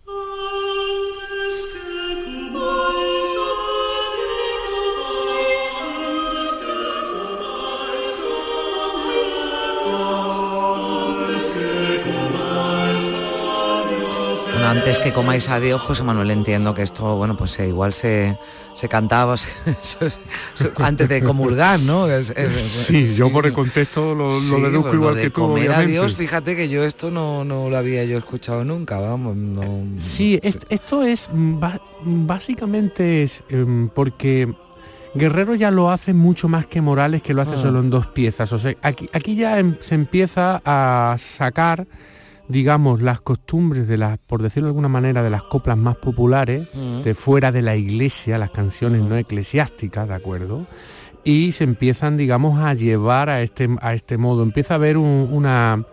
antes que comáis a Dios, José Manuel, entiendo que esto, bueno, pues eh, igual se, se cantaba se- se- se- antes de comulgar, ¿no? Es- es- sí, yo por el contexto lo, deduzco pues igual de que tú comer a obviamente. Dios, fíjate que yo esto no, no lo había yo escuchado nunca, vamos, no... Sí, es- esto es mm, ba- básicamente es em, porque Guerrero ya lo hace mucho más que Morales, que lo hace Ah. solo en dos piezas. O sea, aquí, aquí ya em- se empieza a sacar, digamos, las costumbres de las, por decirlo de alguna manera, de las coplas más populares, Mm. de fuera de la iglesia, las canciones no eclesiásticas, ¿de acuerdo? Y se empiezan, digamos, a llevar a este, a este modo. Empieza a haber un- una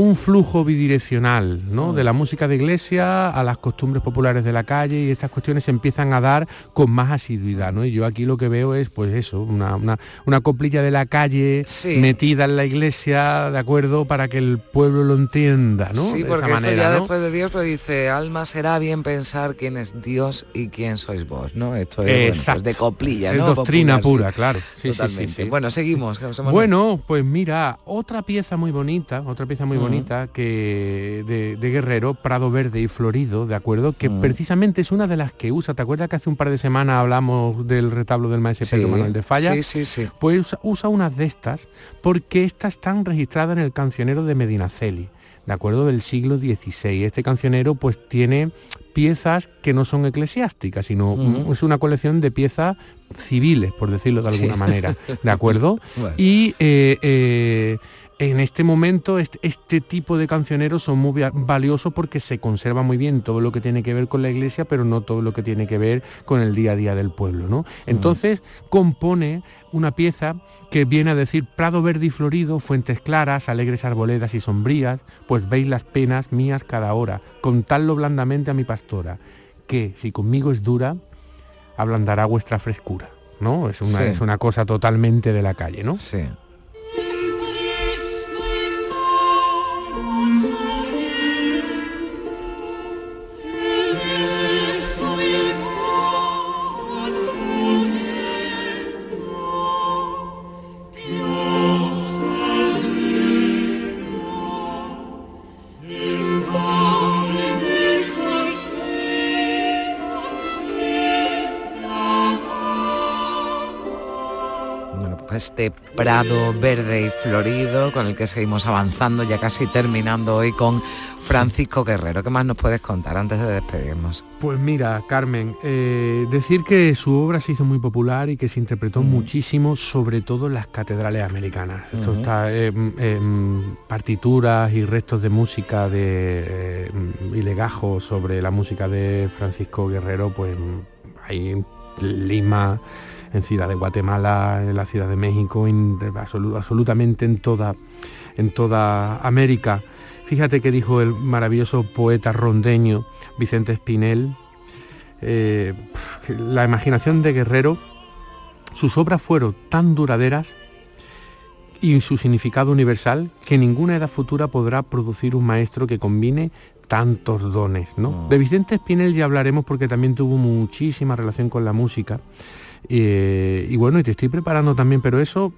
un flujo bidireccional, ¿no? De la música de iglesia a las costumbres populares de la calle y estas cuestiones se empiezan a dar con más asiduidad, ¿no? Y yo aquí lo que veo es, pues eso, una, una, una coplilla de la calle Sí. metida en la iglesia, ¿de acuerdo? Para que el pueblo lo entienda, ¿no? Sí, de porque esa esto manera, ya ¿no? después de Dios, pero dice, alma será bien pensar quién es Dios y quién sois vos, ¿no? Esto es bueno, pues de coplilla, Es ¿no? doctrina Popular, pura, sí. claro. Sí, Totalmente. Bueno, seguimos. Bueno, pues mira, otra pieza muy bonita, otra pieza muy Ujú. Bonita que de, de Guerrero, Prado Verde y Florido, ¿de acuerdo? Que precisamente es una de las que usa. ¿Te acuerdas que hace un par de semanas hablamos del retablo del maestro Sí, Pedro Manuel de Falla? sí, sí, sí. Pues usa, usa unas de estas porque estas están registradas en el cancionero de Medinaceli, ¿de acuerdo? Del siglo XVI. Este cancionero pues tiene piezas que no son eclesiásticas, sino es una colección de piezas civiles, por decirlo de Sí. alguna manera, ¿de acuerdo? Bueno. Y eh, eh, en este momento este, este tipo de cancioneros son muy va- valiosos porque se conserva muy bien todo lo que tiene que ver con la iglesia, pero no todo lo que tiene que ver con el día a día del pueblo. ¿no? Entonces compone una pieza que viene a decir Prado verde y florido, fuentes claras, alegres arboledas y sombrías, pues veis las penas mías cada hora, contadlo blandamente a mi pastora, que si conmigo es dura, ablandará vuestra frescura. ¿no? Es una, Sí. es una cosa totalmente de la calle, ¿no? Sí. Este prado verde y florido con el que seguimos avanzando, ya casi terminando hoy con Francisco Guerrero. ¿Qué más nos puedes contar antes de despedirnos? Pues mira, Carmen, eh, decir que su obra se hizo muy popular y que se interpretó muchísimo, sobre todo en las catedrales americanas. Esto está en en partituras y restos de música de eh, y legajos sobre la música de Francisco Guerrero, pues hay Lima, en Ciudad de Guatemala, en la Ciudad de México, en- absolu- absolutamente en toda, en toda América. Fíjate que dijo el maravilloso poeta rondeño Vicente Espinel, eh, la imaginación de Guerrero, sus obras fueron tan duraderas y su significado universal que ninguna edad futura podrá producir un maestro que combine tantos dones. ¿no? De Vicente Espinel ya hablaremos porque también tuvo muchísima relación con la música. Eh, y bueno, y te estoy preparando también, pero eso,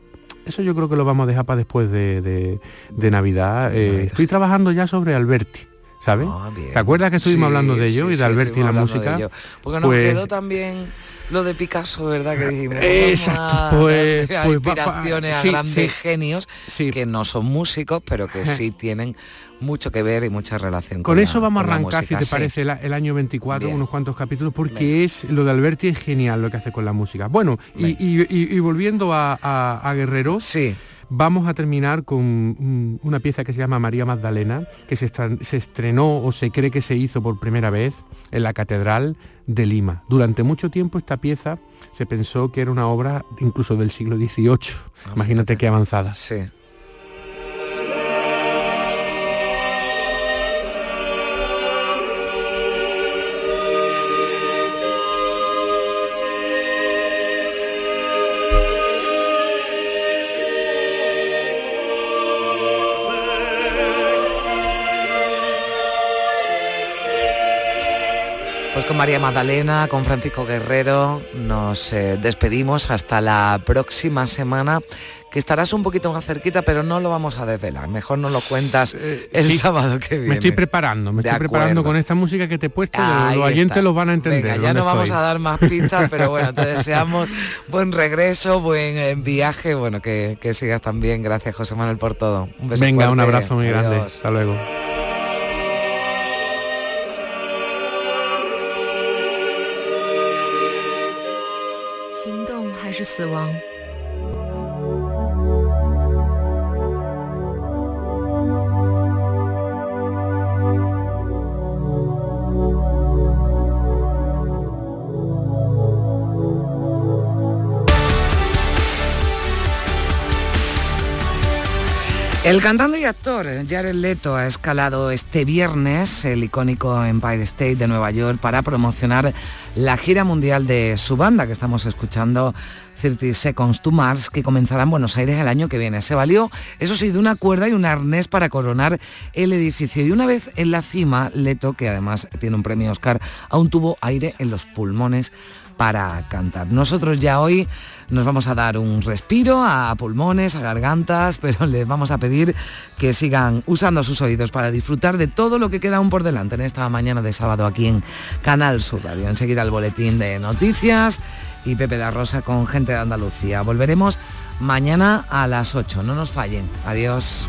eso yo creo que lo vamos a dejar para después de, de- de Navidad. Eh, estoy trabajando ya sobre Alberti. ¿Sabes? Ah. ¿Te acuerdas que estuvimos Sí, hablando de ello sí, y de sí, Alberti y la música? Porque nos Pues- quedó también lo de Picasso, ¿verdad? Que dijimos. Exacto, pues, a pues, inspiraciones a sí, grandes sí. genios que no son músicos, pero que sí tienen mucho que ver y mucha relación con Con eso la- vamos a arrancar, si te sí. parece, la- el año 24, Bien. unos cuantos capítulos, porque es lo de Alberti es genial lo que hace con la música. Bueno, y, y- y- y volviendo a, a- a Guerrero, vamos a terminar con una pieza que se llama María Magdalena, que se, estrenó o se cree que se hizo por primera vez en la Catedral de Lima. Durante mucho tiempo esta pieza se pensó que era una obra incluso del siglo XVIII. Imagínate qué avanzada. Sí. Con María Magdalena, con Francisco Guerrero, nos eh, despedimos hasta la próxima semana, que estarás un poquito más cerquita, pero no lo vamos a desvelar. Mejor no lo cuentas el Eh, Sí, sábado que viene. Me estoy preparando, me De estoy preparando con esta música que te he puesto, Ahí los oyentes está. los van a entender. Venga, ya no vamos a dar más pistas, pero bueno, te deseamos buen regreso, buen eh, viaje, bueno, que, que sigas también. Gracias, José Manuel, por todo. Un beso Venga, un abrazo muy grande. Hasta luego. 死亡？El cantante y actor Jared Leto ha escalado este viernes el icónico Empire State de Nueva York para promocionar la gira mundial de su banda que estamos escuchando 30 Seconds to Mars que comenzará en Buenos Aires el año que viene. Se valió, eso sí, de una cuerda y un arnés para coronar el edificio. Y una vez en la cima, Leto, que además tiene un premio Oscar, aún tuvo aire en los pulmones para cantar. Nosotros ya hoy nos vamos a dar un respiro a pulmones, a gargantas, pero les vamos a pedir que sigan usando sus oídos para disfrutar de todo lo que queda aún por delante en esta mañana de sábado aquí en Canal Sur Radio. Enseguida el boletín de noticias y Pepe da Rosa con gente de Andalucía. Volveremos mañana a las 8. No nos fallen. Adiós.